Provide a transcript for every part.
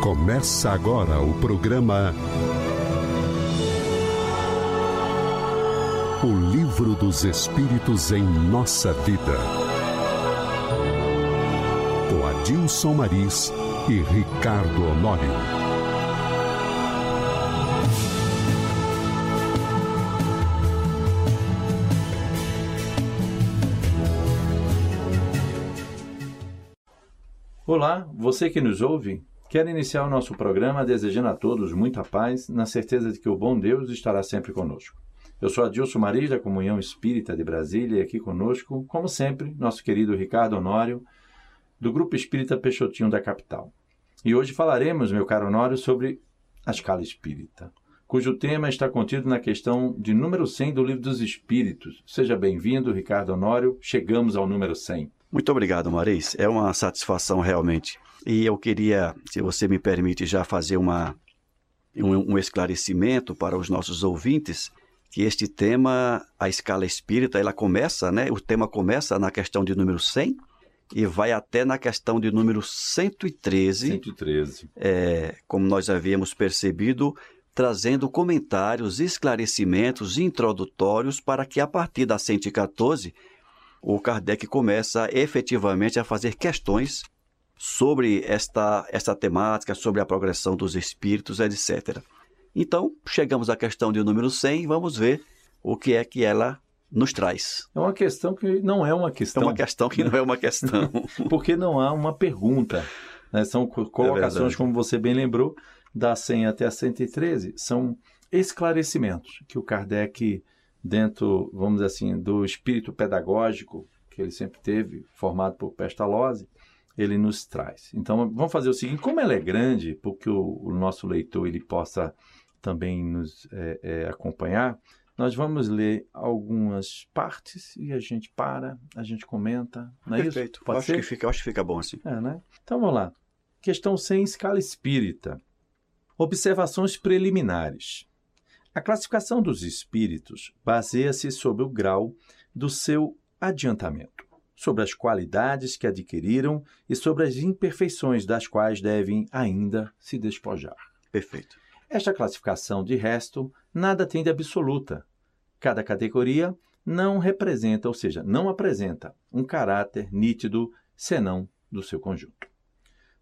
Começa agora o programa O Livro dos Espíritos em Nossa Vida. Com Adilson Maris e Ricardo Honório. Olá, você que nos ouve, quero iniciar o nosso programa desejando a todos muita paz, na certeza de que o bom Deus estará sempre conosco. Eu sou Adilson Maris, da Comunhão Espírita de Brasília, e aqui conosco, como sempre, nosso querido Ricardo Honório, do Grupo Espírita Peixotinho da capital. E hoje falaremos, meu caro Honório, sobre a escala espírita, cujo tema está contido na questão de número 100 do Livro dos Espíritos. Seja bem-vindo, Ricardo Honório. Chegamos ao número 100. Muito obrigado, Maris. É uma satisfação realmente. E eu queria, se você me permite, já fazer uma, um, um esclarecimento para os nossos ouvintes que este tema, a escala espírita, ela começa, né? O tema começa na questão de número 100 e vai até na questão de número 113. 113. É, como nós havíamos percebido, trazendo comentários, esclarecimentos introdutórios para que a partir da 114 o Kardec começa efetivamente a fazer questões sobre esta, esta temática, sobre a progressão dos espíritos, etc. Então, chegamos à questão de número 100 e vamos ver o que é que ela nos traz. É uma questão que não é uma questão. É uma questão que não é uma questão. Porque não há uma pergunta. Né? São colocações, é como você bem lembrou, da 100 até a 113, são esclarecimentos que o Kardec, dentro, vamos dizer assim, do espírito pedagógico que ele sempre teve, formado por Pestalozzi, ele nos traz. Então, vamos fazer o seguinte, como ela é grande, porque o, o nosso leitor ele possa também nos é, é, acompanhar, nós vamos ler algumas partes e a gente para, a gente comenta. Não é Perfeito. isso? Pode acho ser? Que fica, acho que fica bom assim. É, né? Então vamos lá. Questão sem escala espírita. Observações preliminares. A classificação dos espíritos baseia-se sobre o grau do seu adiantamento, sobre as qualidades que adquiriram e sobre as imperfeições das quais devem ainda se despojar. Perfeito. Esta classificação, de resto, nada tem de absoluta. Cada categoria não representa, ou seja, não apresenta, um caráter nítido senão do seu conjunto.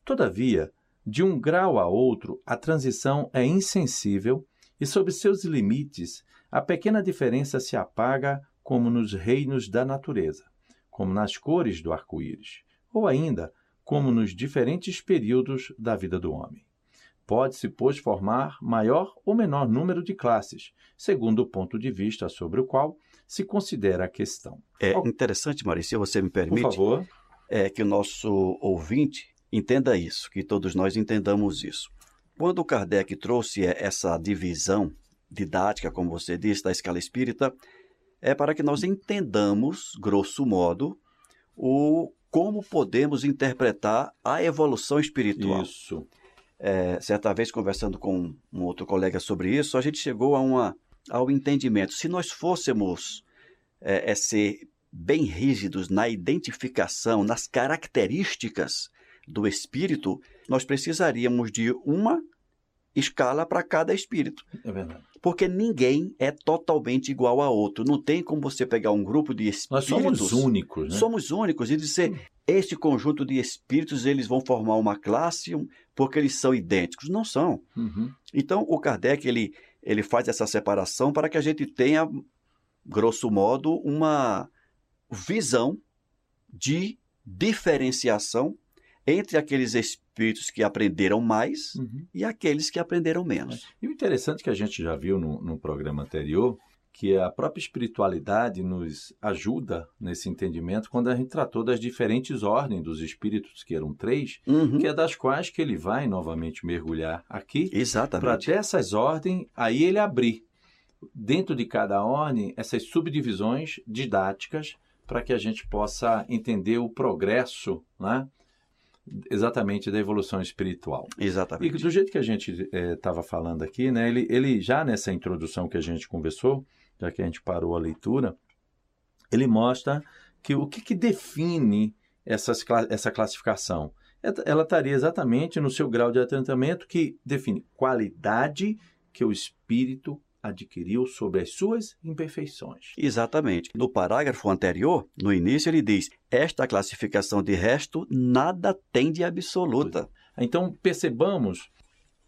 Todavia, de um grau a outro, a transição é insensível e, sob seus limites, a pequena diferença se apaga como nos reinos da natureza, como nas cores do arco-íris, ou ainda como nos diferentes períodos da vida do homem. Pode-se, pois, formar maior ou menor número de classes, segundo o ponto de vista sobre o qual se considera a questão. É interessante, Maurício, se você me permite, Por favor. é que o nosso ouvinte entenda isso, que todos nós entendamos isso. Quando Kardec trouxe essa divisão didática, como você disse, da escala espírita, é para que nós entendamos, grosso modo, o como podemos interpretar a evolução espiritual. Isso. É, certa vez, conversando com um outro colega sobre isso, a gente chegou a uma, ao entendimento. Se nós fôssemos é, é, ser bem rígidos na identificação, nas características do espírito, nós precisaríamos de uma escala para cada espírito. É verdade. Porque ninguém é totalmente igual a outro. Não tem como você pegar um grupo de Nós espíritos. somos únicos, né? Somos únicos e dizer este conjunto de espíritos eles vão formar uma classe porque eles são idênticos. Não são. Uhum. Então o Kardec ele, ele faz essa separação para que a gente tenha, grosso modo, uma visão de diferenciação entre aqueles espíritos que aprenderam mais Uhum. e aqueles que aprenderam menos. E o interessante que a gente já viu no, no programa anterior, que a própria espiritualidade nos ajuda nesse entendimento quando a gente tratou das diferentes ordens dos espíritos, que eram três, Uhum. que é das quais que ele vai novamente mergulhar aqui, para Exatamente. dessas ordens, aí ele abrir dentro de cada ordem essas subdivisões didáticas para que a gente possa entender o progresso, né? Exatamente da evolução espiritual. E Exatamente. do jeito que a gente estava falando aqui, né, ele, ele já nessa introdução que a gente conversou, já que a gente parou a leitura, ele mostra que o que, que define essas, essa classificação ela estaria exatamente no seu grau de atentamento que define qualidade que o espírito adquiriu sobre as suas imperfeições. Exatamente. No parágrafo anterior, no início, ele diz: Esta classificação de resto nada tem de absoluta. Então, percebamos,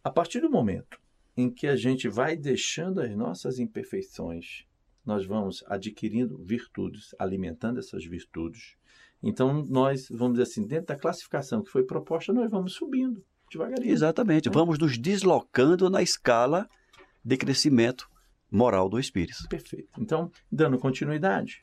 a partir do momento em que a gente vai deixando as nossas imperfeições, nós vamos adquirindo virtudes, alimentando essas virtudes. Então, nós, vamos dizer assim, dentro da classificação que foi proposta, nós vamos subindo devagarinho. Exatamente. Né? Vamos nos deslocando na escala de crescimento moral do espírito. Perfeito. Então, dando continuidade,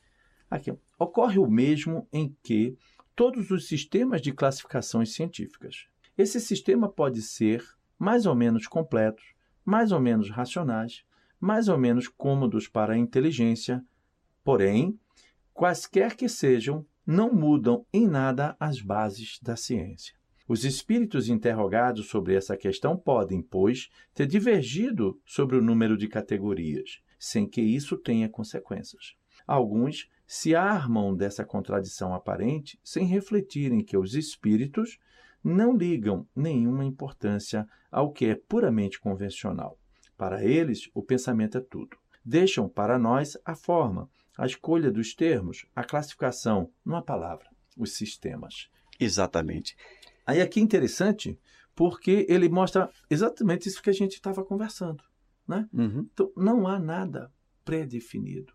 aqui ocorre o mesmo em que todos os sistemas de classificações científicas. Esse sistema pode ser mais ou menos completo, mais ou menos racionais, mais ou menos cômodos para a inteligência, porém, quaisquer que sejam, não mudam em nada as bases da ciência. Os espíritos interrogados sobre essa questão podem, pois, ter divergido sobre o número de categorias, sem que isso tenha consequências. Alguns se armam dessa contradição aparente sem refletirem que os espíritos não ligam nenhuma importância ao que é puramente convencional. Para eles, o pensamento é tudo. Deixam para nós a forma, a escolha dos termos, a classificação, numa palavra, os sistemas. Exatamente. Aí aqui é interessante porque ele mostra exatamente isso que a gente estava conversando. Né? Uhum. Então, não há nada pré-definido.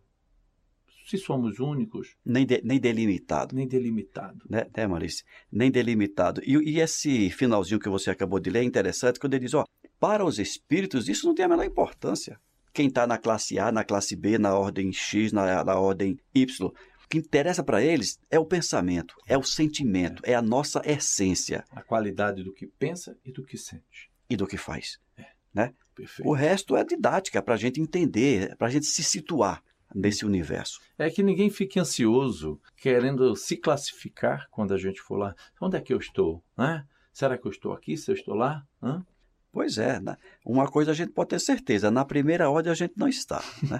Se somos únicos. Nem, de, nem delimitado. Nem delimitado. Né, né Maurício? Nem delimitado. E, e, esse finalzinho que você acabou de ler é interessante quando ele diz: ó, para os espíritos isso não tem a menor importância. Quem está na classe A, na classe B, na ordem X, na, na ordem Y que interessa para eles é o pensamento, é o sentimento, é. é. a nossa essência. A qualidade do que pensa e do que sente. E do que faz. É. Né? Perfeito. O resto é didática, para a gente entender, para a gente se situar nesse universo. É que ninguém fique ansioso querendo se classificar quando a gente for lá. Onde é que eu estou? Né? Será que eu estou aqui? Se eu estou lá? Hã? Pois é, né? uma coisa a gente pode ter certeza, na primeira ordem a gente não está. Né?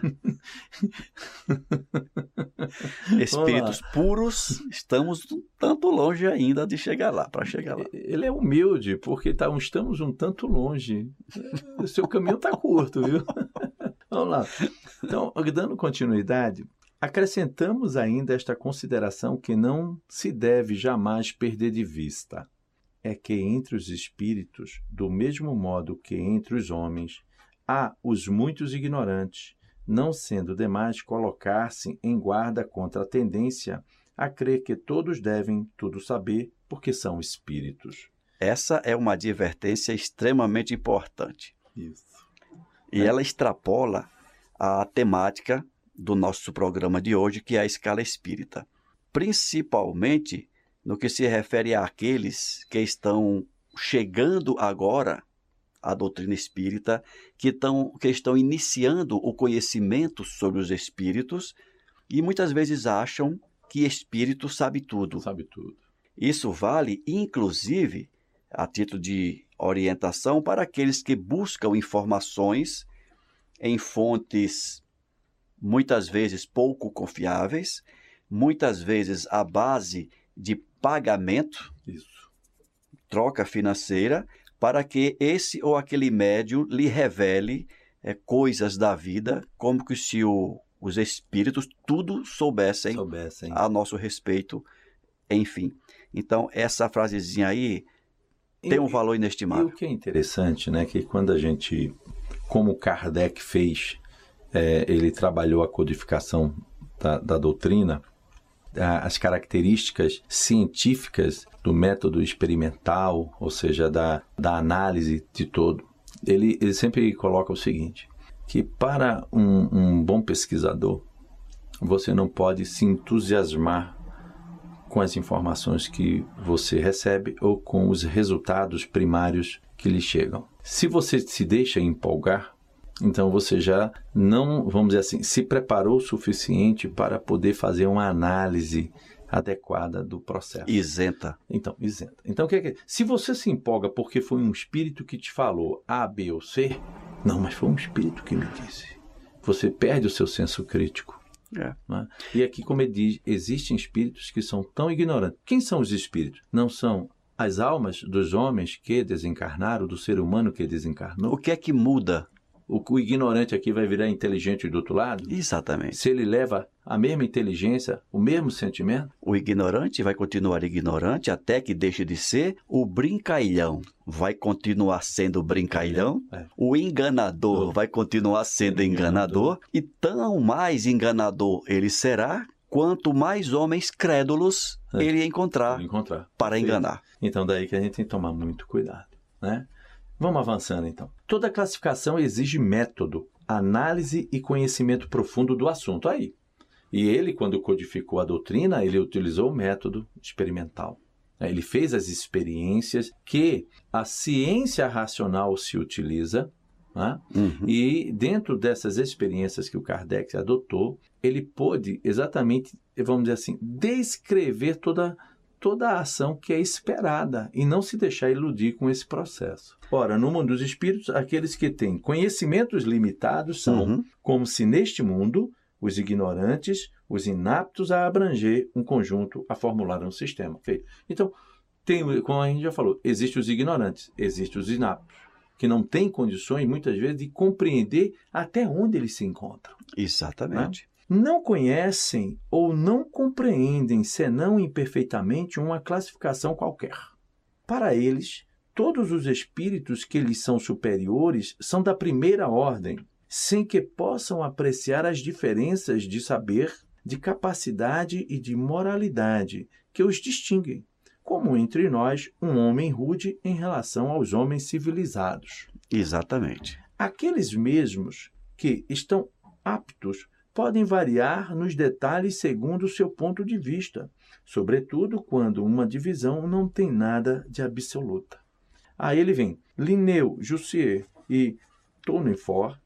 Espíritos puros, estamos um tanto longe ainda de chegar lá, para chegar lá. Ele é humilde, porque tá, estamos um tanto longe. O seu caminho está curto, viu? Vamos lá. Então, dando continuidade, acrescentamos ainda esta consideração que não se deve jamais perder de vista é que entre os espíritos, do mesmo modo que entre os homens, há os muitos ignorantes, não sendo demais colocar-se em guarda contra a tendência a crer que todos devem tudo saber, porque são espíritos. Essa é uma advertência extremamente importante. Isso. E é. ela extrapola a temática do nosso programa de hoje, que é a escala espírita. Principalmente no que se refere àqueles que estão chegando agora à doutrina espírita, que estão, que estão iniciando o conhecimento sobre os espíritos e muitas vezes acham que espírito sabe tudo. Sabe tudo. Isso vale, inclusive, a título de orientação para aqueles que buscam informações em fontes muitas vezes pouco confiáveis, muitas vezes à base de pagamento, Isso. troca financeira, para que esse ou aquele médium lhe revele é, coisas da vida, como que se o, os espíritos tudo soubessem, soubessem a nosso respeito, enfim. Então, essa frasezinha aí tem um valor inestimável. E o que é interessante, né, que quando a gente, como Kardec fez, é, ele trabalhou a codificação da, da doutrina, as características científicas do método experimental, ou seja, da, da análise de todo, ele, ele sempre coloca o seguinte: que para um, um bom pesquisador, você não pode se entusiasmar com as informações que você recebe ou com os resultados primários que lhe chegam. Se você se deixa empolgar, então você já não, vamos dizer assim, se preparou o suficiente para poder fazer uma análise adequada do processo. Isenta. Então, isenta. Então, o que é que se você se empolga porque foi um espírito que te falou A, B ou C, não, mas foi um espírito que me disse. Você perde o seu senso crítico. É. É? E aqui, como ele diz, existem espíritos que são tão ignorantes. Quem são os espíritos? Não são as almas dos homens que desencarnaram, do ser humano que desencarnou. O que é que muda? O, o ignorante aqui vai virar inteligente do outro lado? Exatamente. Se ele leva a mesma inteligência, o mesmo sentimento? O ignorante vai continuar ignorante até que deixe de ser. O brincalhão vai continuar sendo brincalhão. É. O enganador Oh. vai continuar sendo enganador. E tão mais enganador ele será, quanto mais homens crédulos É. ele encontrar encontrar. para enganar. Então daí que a gente tem que tomar muito cuidado, né? Vamos avançando então. Toda classificação exige método, análise e conhecimento profundo do assunto aí. E ele, quando codificou a doutrina, ele utilizou o método experimental. né? Ele fez as experiências que a ciência racional se utiliza, né? Uhum. E dentro dessas experiências que o Kardec adotou, ele pôde exatamente, vamos dizer assim, descrever toda, toda a ação que é esperada e não se deixar iludir com esse processo. Ora, no mundo dos espíritos, aqueles que têm conhecimentos limitados são Uhum. como se neste mundo os ignorantes, os inaptos a abranger um conjunto, a formular um sistema. Feito. Então, tem, como a gente já falou, existem os ignorantes, existem os inaptos, que não têm condições, muitas vezes, de compreender até onde eles se encontram. Exatamente. Não conhecem ou não compreendem, senão imperfeitamente, uma classificação qualquer. Para eles, todos os espíritos que lhes são superiores são da primeira ordem, sem que possam apreciar as diferenças de saber, de capacidade e de moralidade que os distinguem, como entre nós um homem rude em relação aos homens civilizados. Exatamente. Aqueles mesmos que estão aptos podem variar nos detalhes segundo o seu ponto de vista, sobretudo quando uma divisão não tem nada de absoluta. Aí ele vem, Linneu, Jussier e Tournefort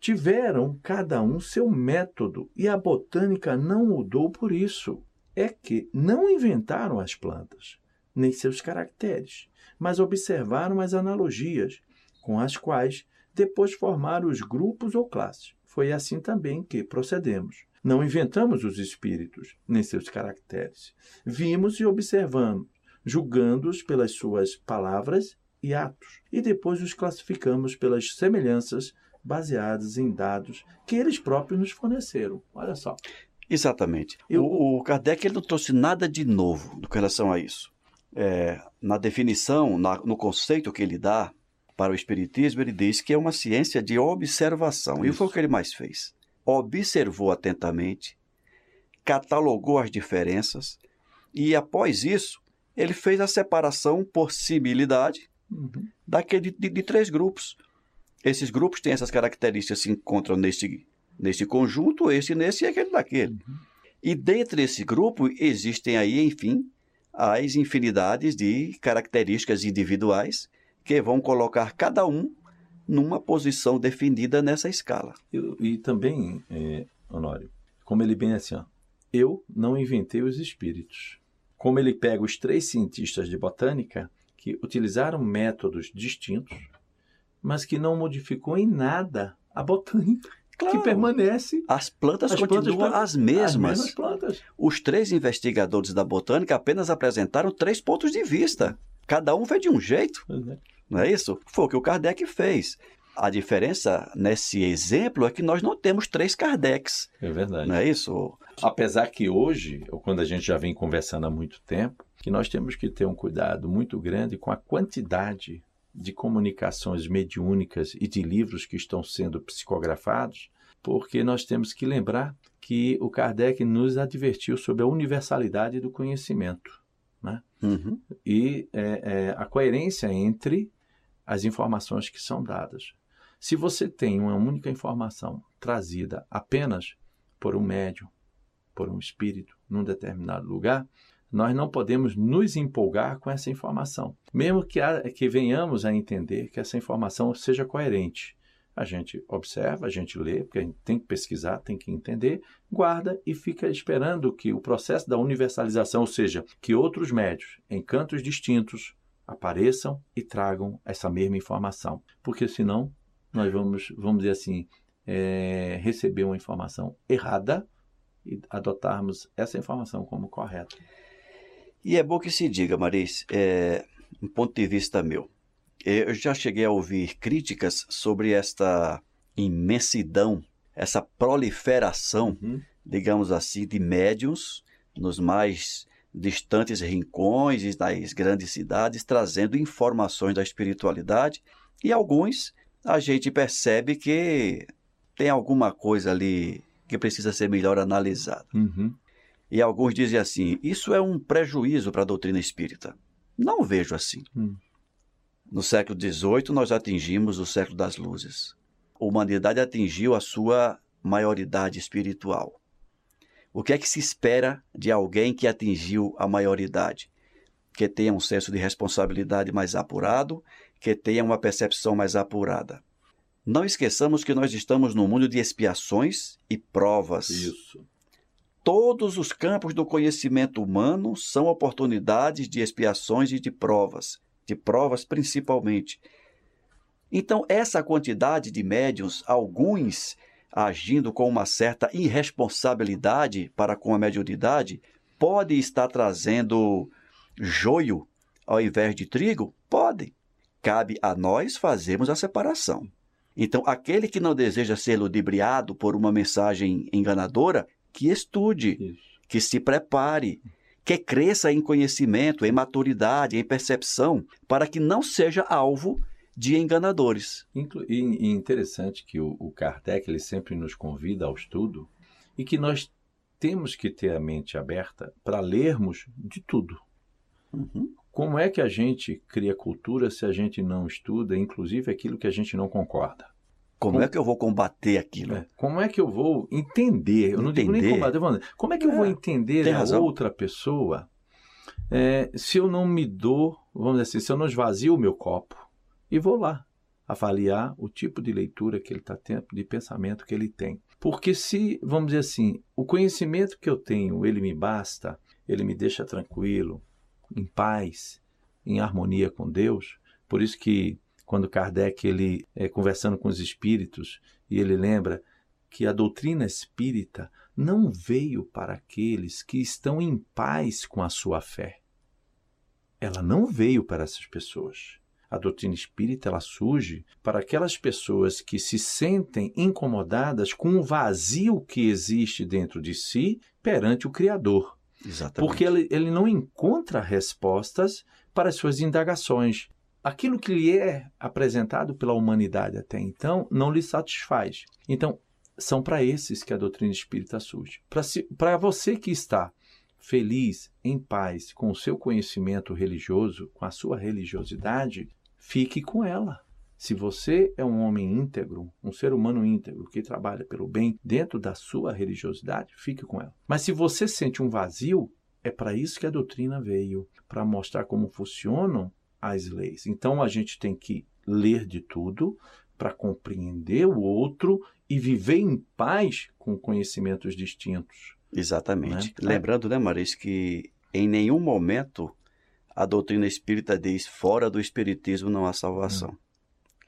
tiveram cada um seu método e a botânica não mudou por isso. É que não inventaram as plantas, nem seus caracteres, mas observaram as analogias com as quais depois formaram os grupos ou classes. Foi assim também que procedemos. Não inventamos os espíritos, nem seus caracteres. Vimos e observamos, julgando-os pelas suas palavras e atos, e depois os classificamos pelas semelhanças baseadas em dados que eles próprios nos forneceram. Olha só. Exatamente. Eu- O, o Kardec ele não trouxe nada de novo com relação a isso. É, na definição, na- no conceito que ele dá para o Espiritismo, ele diz que é uma ciência de observação. E Isso. foi o que ele mais fez. Observou atentamente, catalogou as diferenças e, após isso, ele fez a separação por similidade Uhum. daquele de, de três grupos. Esses grupos têm essas características, se encontram neste, neste conjunto, esse nesse e aquele daquele. E dentre esse grupo existem aí, enfim, as infinidades de características individuais que vão colocar cada um numa posição definida nessa escala. Eu- e também, é, Honório, como ele bem assim, ó, eu não inventei os espíritos. Como ele pega os três cientistas de botânica que utilizaram métodos distintos, mas que não modificou em nada a botânica, que permanece As plantas As plantas continuam per- as mesmas. as mesmas plantas. Os três investigadores da botânica apenas apresentaram três pontos de vista. Cada um vê de um jeito. É. Não é isso? Foi o que o Kardec fez. A diferença nesse exemplo é que nós não temos três Kardec's. É verdade. Não é isso? Apesar que hoje, ou quando a gente já vem conversando há muito tempo, que nós temos que ter um cuidado muito grande com a quantidade de comunicações mediúnicas e de livros que estão sendo psicografados, porque nós temos que lembrar que o Kardec nos advertiu sobre a universalidade do conhecimento Uhum. e é, é, a coerência entre as informações que são dadas. Se você tem uma única informação trazida apenas por um médium, por um espírito, num determinado lugar, nós não podemos nos empolgar com essa informação. Mesmo que, a- que venhamos a entender que essa informação seja coerente. A gente observa, a gente lê, porque a gente tem que pesquisar, tem que entender, guarda e fica esperando que o processo da universalização, ou seja, que outros médios, em cantos distintos, apareçam e tragam essa mesma informação. Porque senão nós vamos, vamos dizer assim, é, receber uma informação errada e adotarmos essa informação como correta. E é bom que se diga, Maris, é, um ponto de vista meu. Eu já cheguei a ouvir críticas sobre esta imensidão, essa proliferação, uhum. digamos assim, de médiums nos mais distantes rincões e nas grandes cidades, trazendo informações da espiritualidade. E alguns a gente percebe que tem alguma coisa ali que precisa ser melhor analisada. Uhum. E alguns dizem assim: isso é um prejuízo para a doutrina espírita. Não vejo assim. Uhum. No século XVIII, nós atingimos o século das luzes. A humanidade atingiu a sua maioridade espiritual. O que é que se espera de alguém que atingiu a maioridade? Que tenha um senso de responsabilidade mais apurado, que tenha uma percepção mais apurada. Não esqueçamos que nós estamos num mundo de expiações e provas. Isso. Todos os campos do conhecimento humano são oportunidades de expiações e de provas, de provas principalmente. Então, essa quantidade de médiums, alguns agindo com uma certa irresponsabilidade para com a mediunidade, pode estar trazendo joio ao invés de trigo? Pode. Cabe a nós fazermos a separação. Então, aquele que não deseja ser ludibriado por uma mensagem enganadora, que estude, Isso. que se prepare, que cresça em conhecimento, em maturidade, em percepção, para que não seja alvo de enganadores. E interessante que o, o Kardec ele sempre nos convida ao estudo e que nós temos que ter a mente aberta para lermos de tudo. Uhum. Como é que a gente cria cultura se a gente não estuda, inclusive aquilo que a gente não concorda? Como, como é que eu vou combater aquilo? É, como é que eu vou entender? Eu não digo nem combater, como é que eu vou é, entender a outra pessoa é, se eu não me dou, vamos dizer assim, se eu não esvazio o meu copo e vou lá avaliar o tipo de leitura que ele está tendo, de pensamento que ele tem. Porque se, vamos dizer assim, o conhecimento que eu tenho, ele me basta, ele me deixa tranquilo, em paz, em harmonia com Deus. Por isso que quando Kardec ele é conversando com os espíritos e ele lembra que a doutrina espírita não veio para aqueles que estão em paz com a sua fé. Ela não veio para essas pessoas. A doutrina espírita ela surge para aquelas pessoas que se sentem incomodadas com o vazio que existe dentro de si perante o Criador. Exatamente. Porque ele, ele não encontra respostas para as suas indagações. Aquilo que lhe é apresentado pela humanidade até então não lhe satisfaz. Então, são para esses que a doutrina espírita surge. Para você que está feliz, em paz, com o seu conhecimento religioso, com a sua religiosidade, fique com ela. Se você é um homem íntegro, um ser humano íntegro que trabalha pelo bem dentro da sua religiosidade, fique com ela. Mas se você sente um vazio, é para isso que a doutrina veio para mostrar como funcionam as leis. Então a gente tem que ler de tudo para compreender o outro e viver em paz com conhecimentos distintos. Exatamente. Né? Lembrando, né, Maris, que em nenhum momento a doutrina espírita diz fora do espiritismo não há salvação.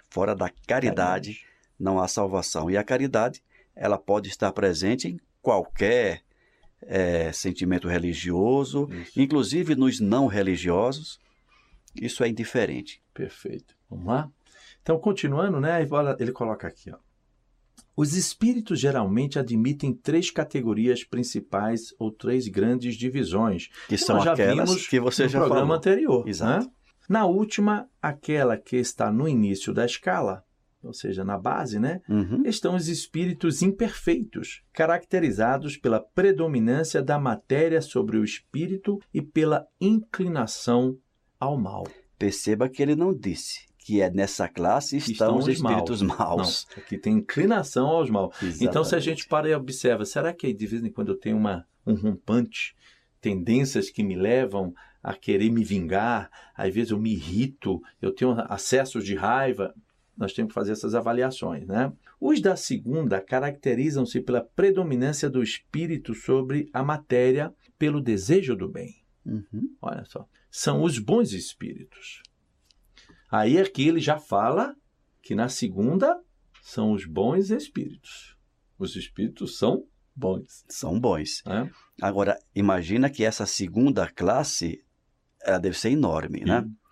Fora da caridade não há salvação. E a caridade, ela pode estar presente em qualquer é, sentimento religioso, Isso. inclusive nos não religiosos. Isso é indiferente. Perfeito. Vamos lá? Então, continuando, né? Ele coloca aqui, ó. Os espíritos geralmente admitem três categorias principais ou três grandes divisões. Que são aquelas que você já programa falou. anterior. Exato. Né? Na última, aquela que está no início da escala, ou seja, na base, né? Uhum. Estão os espíritos imperfeitos, caracterizados pela predominância da matéria sobre o espírito e pela inclinação ao mal. Perceba que ele não disse que é nessa classe estão, estão os espíritos maus. maus. Não, aqui tem inclinação aos maus. Exatamente. Então, se a gente para e observa, será que de vez em quando eu tenho uma, um rompante, tendências que me levam a querer me vingar, às vezes eu me irrito, eu tenho acessos de raiva, nós temos que fazer essas avaliações, né? Os da segunda caracterizam-se pela predominância do espírito sobre a matéria, pelo desejo do bem. Uhum. Olha só, são os bons espíritos. Aí aqui ele já fala que na segunda são os bons espíritos. Os espíritos são bons. São bons. Né? Agora, imagina que essa segunda classe ela deve ser enorme, né? E-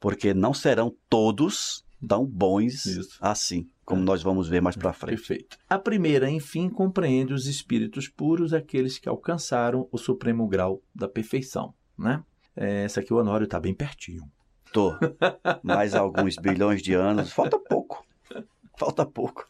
Porque não serão todos tão bons Isso. assim, como nós vamos ver mais para frente. Perfeito. A primeira, enfim, compreende os espíritos puros, aqueles que alcançaram o supremo grau da perfeição, né? É, Essa aqui o Honório está bem pertinho. Tô. Mais alguns bilhões de anos, falta pouco. Falta pouco.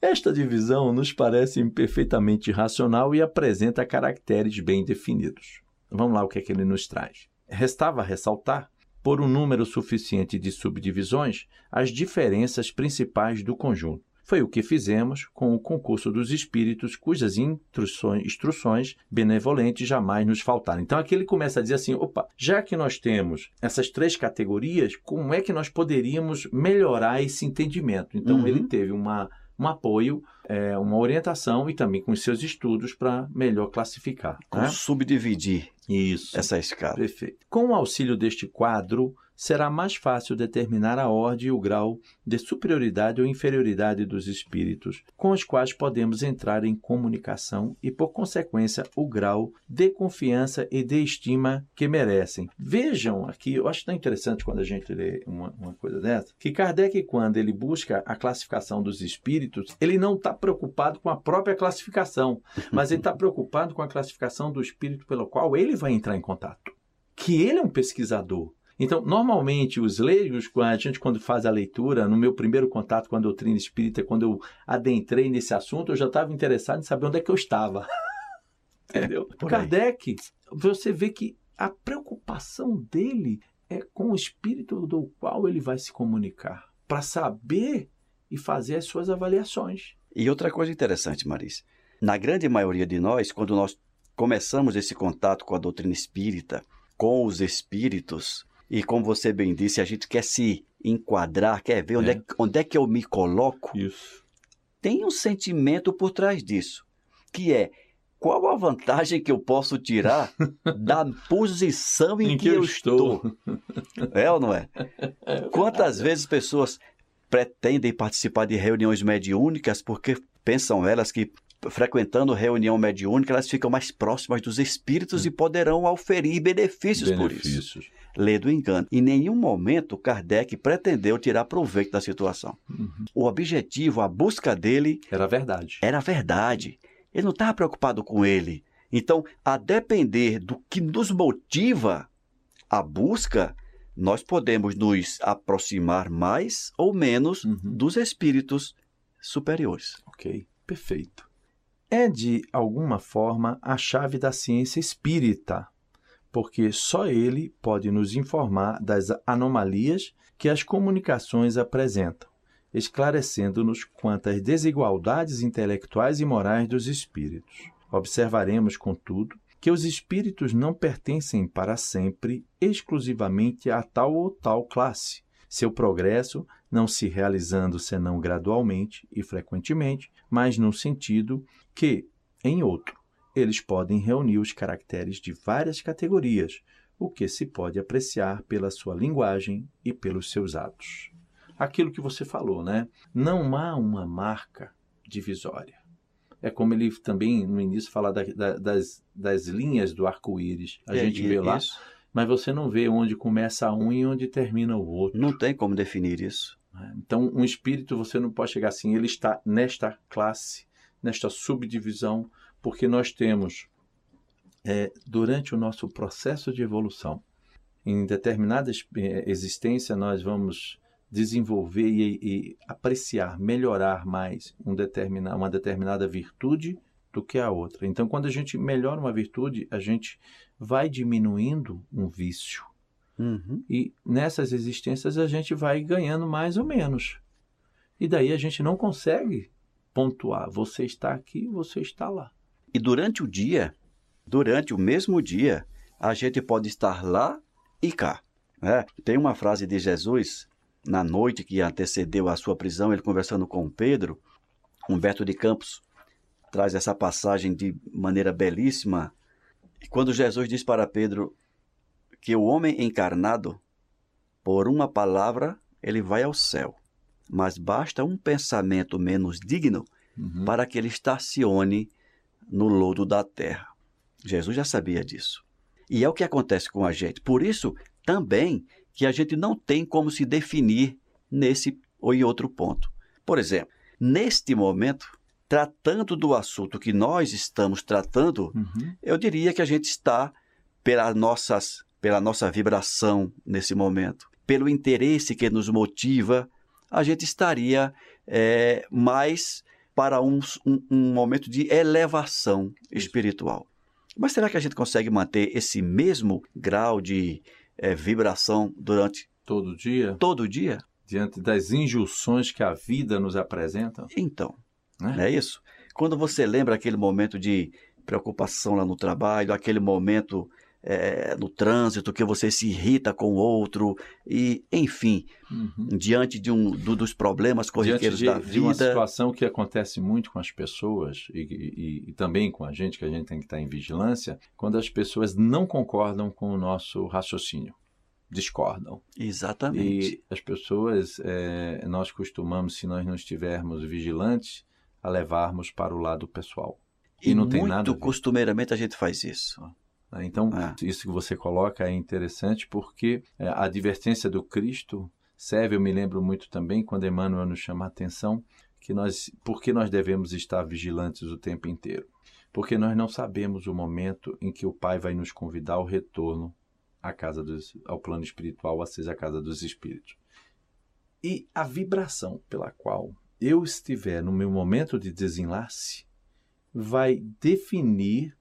Esta divisão nos parece perfeitamente racional e apresenta caracteres bem definidos. Vamos lá o que é que ele nos traz. Restava ressaltar, por um número suficiente de subdivisões, as diferenças principais do conjunto. Foi o que fizemos com o concurso dos espíritos, cujas instruções, benevolentes jamais nos faltaram. Então aqui ele começa a dizer assim: opa, já que nós temos essas três categorias, como é que nós poderíamos melhorar esse entendimento? Então Uhum. ele teve uma, um apoio, é, uma orientação e também com os seus estudos para melhor classificar. Né? subdividir Isso. essa escala. Perfeito. Com o auxílio deste quadro, será mais fácil determinar a ordem e o grau de superioridade ou inferioridade dos espíritos, com os quais podemos entrar em comunicação e, por consequência, o grau de confiança e de estima que merecem. Vejam aqui, eu acho tão interessante quando a gente lê uma, uma coisa dessa, que Kardec, quando ele busca a classificação dos espíritos, ele não está preocupado com a própria classificação, mas ele está preocupado com a classificação do espírito pelo qual ele vai entrar em contato. Que ele é um pesquisador. Então, normalmente, os leigos, a gente, quando faz a leitura, no meu primeiro contato com a doutrina espírita, quando eu adentrei nesse assunto, eu já estava interessado em saber onde é que eu estava. Entendeu? aí. Kardec, você vê que a preocupação dele é com o espírito do qual ele vai se comunicar, para saber e fazer as suas avaliações. E outra coisa interessante, Maris. Na grande maioria de nós, quando nós começamos esse contato com a doutrina espírita, com os espíritos, e como você bem disse, a gente quer se enquadrar, quer ver onde é, É. onde é que eu me coloco, Isso. tem um sentimento por trás disso, que é qual a vantagem que eu posso tirar da posição em, que, eu estou? É ou não é? Quantas vezes pessoas pretendem participar de reuniões mediúnicas porque pensam elas que frequentando reunião mediúnica elas ficam mais próximas dos espíritos e poderão auferir benefícios, por isso. Lê do engano. Em nenhum momento Kardec pretendeu tirar proveito da situação. Uhum. O objetivo, a busca dele Era verdade. era a verdade. Ele não estava preocupado com ele. Então, a depender do que nos motiva a busca, nós podemos nos aproximar mais ou menos Uhum. dos espíritos superiores. Ok, perfeito. É de alguma forma a chave da ciência espírita, porque só ele pode nos informar das anomalias que as comunicações apresentam, esclarecendo-nos quanto às desigualdades intelectuais e morais dos espíritos. Observaremos, contudo, que os espíritos não pertencem para sempre exclusivamente a tal ou tal classe. Seu progresso não se realizando senão gradualmente e frequentemente, mas num sentido que, em outro, eles podem reunir os caracteres de várias categorias, o que se pode apreciar pela sua linguagem e pelos seus atos. Aquilo que você falou, né? Não há uma marca divisória. É como ele também no início fala da- da- das, das linhas do arco-íris. A gente E- vê lá, isso. mas você não vê onde começa um e onde termina o outro. Não tem como definir isso. né? Então, um espírito você não pode chegar assim, ele está nesta classe, nesta subdivisão, porque nós temos, é, durante o nosso processo de evolução, em determinada eh, existência, nós vamos desenvolver e, e apreciar, melhorar mais um determina, uma determinada virtude do que a outra. Então, quando a gente melhora uma virtude, a gente vai diminuindo um vício. Uhum. E nessas existências a gente vai ganhando mais ou menos. E daí a gente não consegue pontuar. Você está aqui, você está lá. E durante o dia, durante o mesmo dia, a gente pode estar lá e cá. né? Tem uma frase de Jesus, na noite que antecedeu a sua prisão, ele conversando com Pedro, Humberto de Campos traz essa passagem de maneira belíssima. E quando Jesus diz para Pedro que o homem encarnado, por uma palavra, ele vai ao céu, mas basta um pensamento menos digno Uhum. para que ele estacione no lodo da terra. Jesus já sabia disso. E é o que acontece com a gente. Por isso, também, que a gente não tem como se definir nesse ou em outro ponto. Por exemplo, neste momento, tratando do assunto que nós estamos tratando, uhum. eu diria que a gente está pela, nossas, pela nossa vibração nesse momento, pelo interesse que nos motiva, a gente estaria é, mais para um, um, um momento de elevação espiritual. Mas será que a gente consegue manter esse mesmo grau de é, vibração durante todo dia? Todo dia? Diante das injunções que a vida nos apresenta? Então, é, é isso. Quando você lembra aquele momento de preocupação lá no trabalho, aquele momento é, no trânsito, que você se irrita com o outro, e, enfim, uhum. diante de um do, dos problemas corriqueiros de, da vida. De uma situação que acontece muito com as pessoas e, e, e, também com a gente, que a gente tem que estar em vigilância, quando as pessoas não concordam com o nosso raciocínio. Discordam. Exatamente. E as pessoas, é, nós costumamos, se nós não estivermos vigilantes, a levarmos para o lado pessoal. E, e não tem nada. Muito costumeiramente a gente faz isso. Né? Então, ah. isso que você coloca é interessante porque é, a advertência do Cristo serve, eu me lembro muito também, quando Emmanuel nos chama a atenção, que nós, porque nós devemos estar vigilantes o tempo inteiro. Porque nós não sabemos o momento em que o Pai vai nos convidar ao retorno à casa dos, ao plano espiritual, ou seja, à casa dos espíritos. E a vibração pela qual eu estiver no meu momento de desenlace vai definir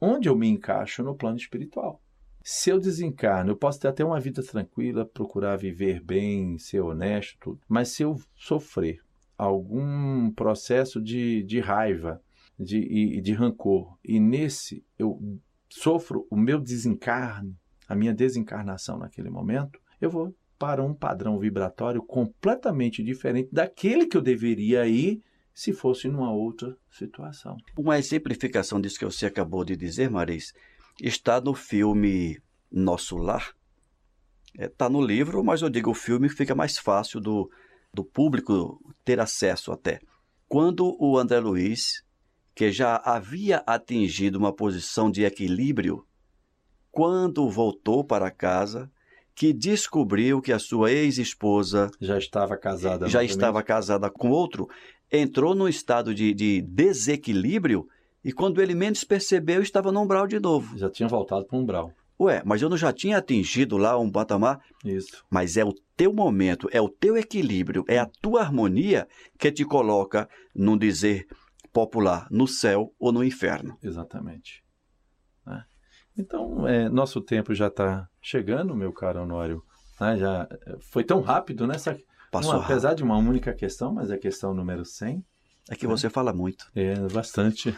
onde eu me encaixo no plano espiritual. Se eu desencarno, eu posso ter até uma vida tranquila, procurar viver bem, ser honesto, tudo. Mas se eu sofrer algum processo de, de raiva de, e de rancor, e nesse eu sofro o meu desencarne, a minha desencarnação naquele momento, eu vou para um padrão vibratório completamente diferente daquele que eu deveria ir se fosse numa outra situação. Uma exemplificação disso que você acabou de dizer, Maris, está no filme Nosso Lar. Está é, tá no livro, mas eu digo o filme fica mais fácil do, do público ter acesso até. Quando o André Luiz, que já havia atingido uma posição de equilíbrio, quando voltou para casa, que descobriu que a sua ex-esposa já estava casada já estava casada com outro, entrou num estado de, de desequilíbrio e quando ele menos percebeu, estava no umbral de novo. Já tinha voltado para o umbral. Ué, mas eu não já tinha atingido lá um patamar? Isso. Mas é o teu momento, é o teu equilíbrio, é a tua harmonia que te coloca, num dizer popular, no céu ou no inferno. Exatamente. É. Então, é, nosso tempo já está chegando, meu caro Honório. Né? Já é, foi tão rápido, né? Essa, Passou uma, apesar de uma única questão, mas a questão número 100. É que você fala muito. É, bastante.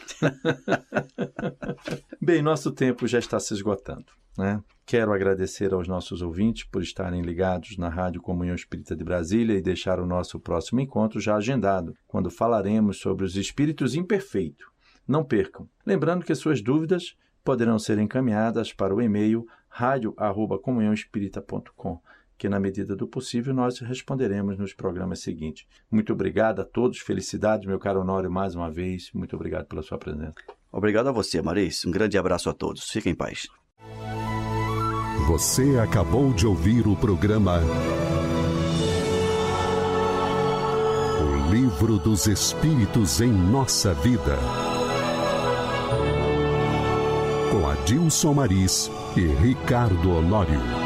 Bem, nosso tempo já está se esgotando. Né? Quero agradecer aos nossos ouvintes por estarem ligados na Rádio Comunhão Espírita de Brasília e deixar o nosso próximo encontro já agendado, quando falaremos sobre os espíritos imperfeitos. Não percam. Lembrando que suas dúvidas poderão ser encaminhadas para o e-mail radio@comunhãoespírita.com que, na medida do possível, nós responderemos nos programas seguintes. Muito obrigado a todos, felicidades, meu caro Honório, mais uma vez. Muito obrigado pela sua presença. Obrigado a você, Maris. Um grande abraço a todos. Fiquem em paz. Você acabou de ouvir o programa O Livro dos Espíritos em Nossa Vida. Com Adilson Maris e Ricardo Honório.